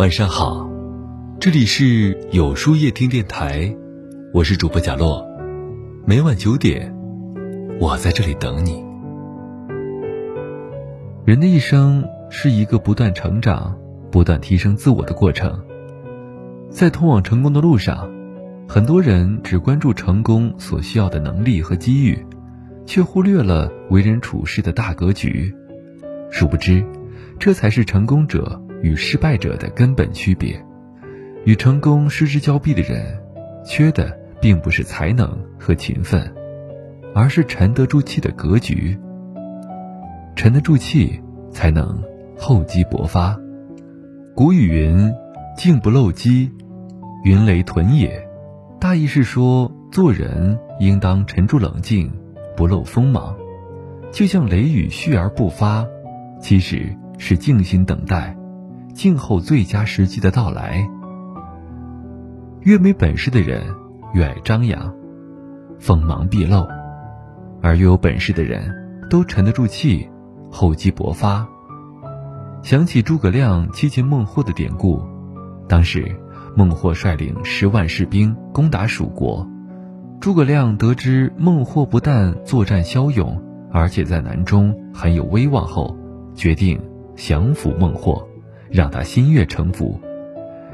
晚上好，这里是有书夜听电台，我是主播贾洛，每晚九点，我在这里等你。人的一生是一个不断成长、不断提升自我的过程，在通往成功的路上，很多人只关注成功所需要的能力和机遇，却忽略了为人处事的大格局，殊不知，这才是成功者。与失败者的根本区别，与成功失之交臂的人，缺的并不是才能和勤奋，而是沉得住气的格局。沉得住气，才能厚积薄发。古语云：“静不露机，云雷屯也。”大意是说，做人应当沉住冷静，不露锋芒。就像雷雨蓄而不发，其实是静心等待。静候最佳时机的到来。越没本事的人越爱张扬，锋芒毕露；而越有本事的人，都沉得住气，厚积薄发。想起诸葛亮七擒孟获的典故，当时孟获率领十万士兵攻打蜀国，诸葛亮得知孟获不但作战骁勇，而且在南中很有威望后，决定降服孟获。让他心悦诚服，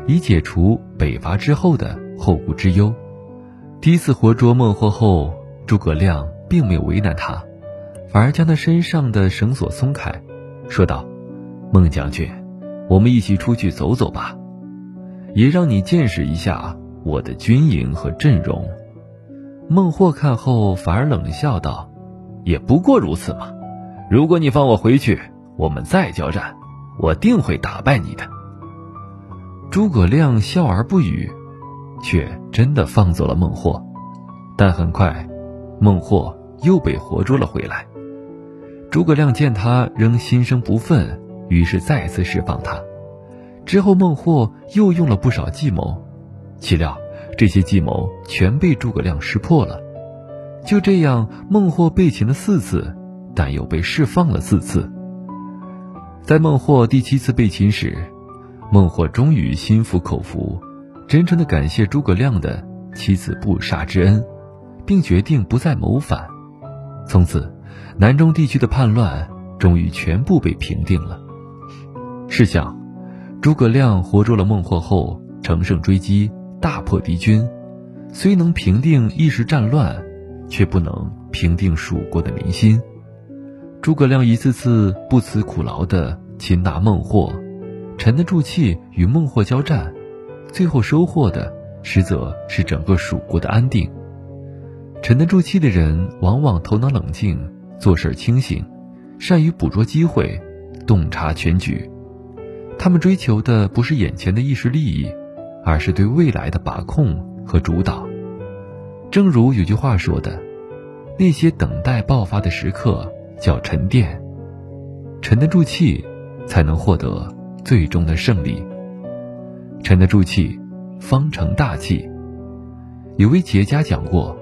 以解除北伐之后的后顾之忧。第一次活捉孟获后，诸葛亮并没有为难他，反而将他身上的绳索松开，说道：“孟将军，我们一起出去走走吧，也让你见识一下我的军营和阵容。”孟获看后反而冷笑道：“也不过如此嘛，如果你放我回去，我们再交战。”我定会打败你的。诸葛亮笑而不语，却真的放走了孟获。但很快，孟获又被活捉了回来。诸葛亮见他仍心生不忿，于是再次释放他。之后，孟获又用了不少计谋，岂料这些计谋全被诸葛亮识破了。就这样，孟获被擒了四次，但又被释放了四次。在孟获第七次被擒时，孟获终于心服口服，真诚地感谢诸葛亮的妻子不杀之恩，并决定不再谋反。从此，南中地区的叛乱终于全部被平定了。试想，诸葛亮活捉了孟获后，乘胜追击，大破敌军，虽能平定一时战乱，却不能平定蜀国的民心。诸葛亮一次次不辞苦劳地擒拿孟获，沉得住气与孟获交战，最后收获的实则是整个蜀国的安定。沉得住气的人往往头脑冷静，做事清醒，善于捕捉机会，洞察全局。他们追求的不是眼前的一时利益，而是对未来的把控和主导。正如有句话说的：“那些等待爆发的时刻。”叫沉淀，沉得住气，才能获得最终的胜利。沉得住气，方成大器。有位企业家讲过，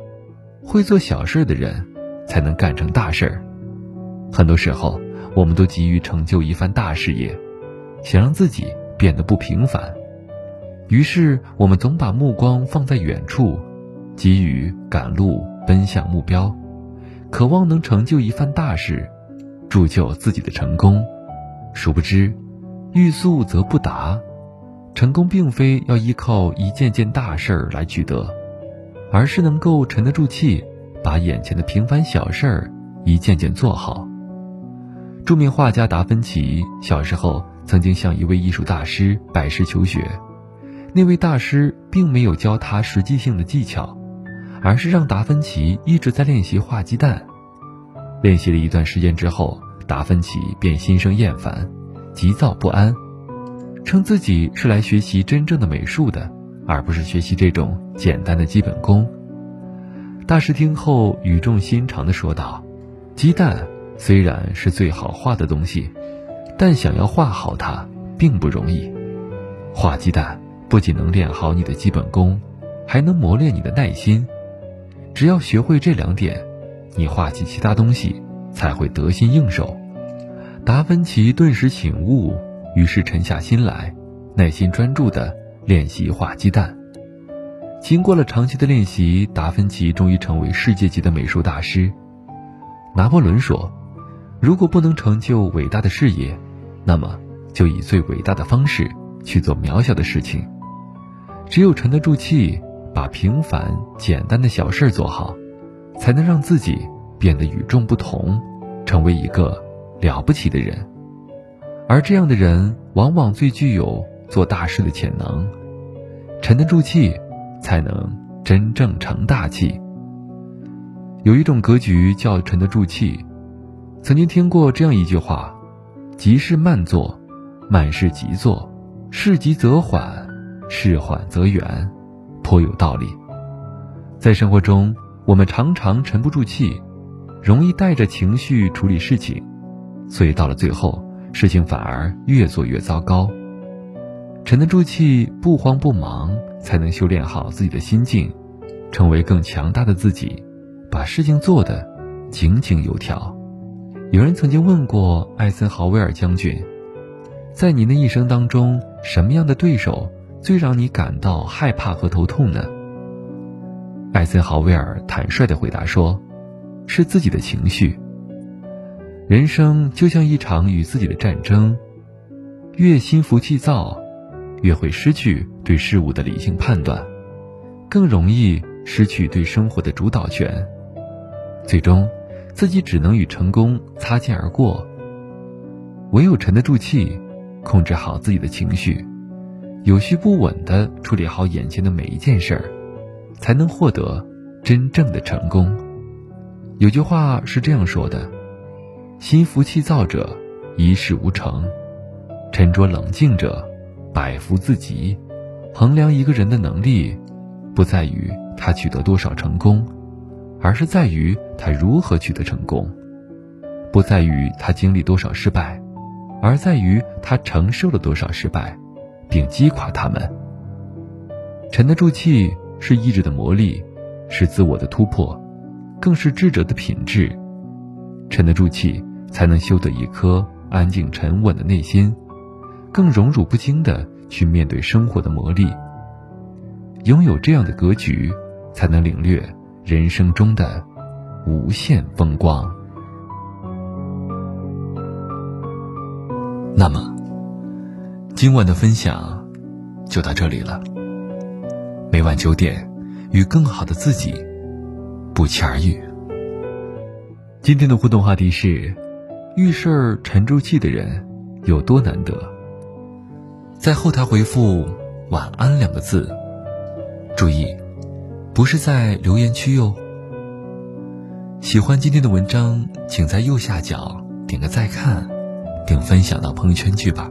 会做小事的人，才能干成大事儿。很多时候，我们都急于成就一番大事业，想让自己变得不平凡，于是我们总把目光放在远处，急于赶路，奔向目标。渴望能成就一番大事，铸就自己的成功，殊不知，欲速则不达。成功并非要依靠一件件大事儿来取得，而是能够沉得住气，把眼前的平凡小事儿一件件做好。著名画家达芬奇小时候曾经向一位艺术大师拜师求学，那位大师并没有教他实际性的技巧。而是让达芬奇一直在练习画鸡蛋，练习了一段时间之后，达芬奇便心生厌烦，急躁不安，称自己是来学习真正的美术的，而不是学习这种简单的基本功。大师听后语重心长地说道：“鸡蛋虽然是最好画的东西，但想要画好它并不容易。画鸡蛋不仅能练好你的基本功，还能磨练你的耐心。”只要学会这两点，你画起其他东西才会得心应手。达芬奇顿时醒悟，于是沉下心来，耐心专注地练习画鸡蛋。经过了长期的练习，达芬奇终于成为世界级的美术大师。拿破仑说：“如果不能成就伟大的事业，那么就以最伟大的方式去做渺小的事情。只有沉得住气，把平凡简单的小事做好，才能让自己变得与众不同，成为一个了不起的人。而这样的人，往往最具有做大事的潜能。沉得住气。”才能真正成大器。有一种格局叫沉得住气。曾经听过这样一句话：“急事慢做，慢事急做，事急则缓，事缓则圆”，颇有道理。在生活中，我们常常沉不住气，容易带着情绪处理事情，所以到了最后，事情反而越做越糟糕。沉得住气，不慌不忙。才能修炼好自己的心境，成为更强大的自己，把事情做得井井有条。有人曾经问过艾森豪威尔将军，在您的一生当中，什么样的对手最让你感到害怕和头痛呢？艾森豪威尔坦率地回答说：“是自己的情绪。人生就像一场与自己的战争，越心浮气躁。”越会失去对事物的理性判断，更容易失去对生活的主导权，最终，自己只能与成功擦肩而过。唯有沉得住气，控制好自己的情绪，有序不稳的处理好眼前的每一件事儿，才能获得真正的成功。有句话是这样说的：“心浮气躁者，一事无成；沉着冷静者。”百福自己，衡量一个人的能力，不在于他取得多少成功，而是在于他如何取得成功；不在于他经历多少失败，而在于他承受了多少失败，并击垮他们。沉得住气是意志的磨砺，是自我的突破，更是智者的品质。沉得住气，才能修得一颗安静沉稳的内心。更荣辱不惊的去面对生活的磨砺，拥有这样的格局，才能领略人生中的无限风光。那么，今晚的分享就到这里了。每晚九点，与更好的自己不期而遇。今天的互动话题是：遇事儿沉住气的人有多难得？在后台回复“晚安”两个字，注意，不是在留言区哟。喜欢今天的文章，请在右下角点个再看，并分享到朋友圈去吧。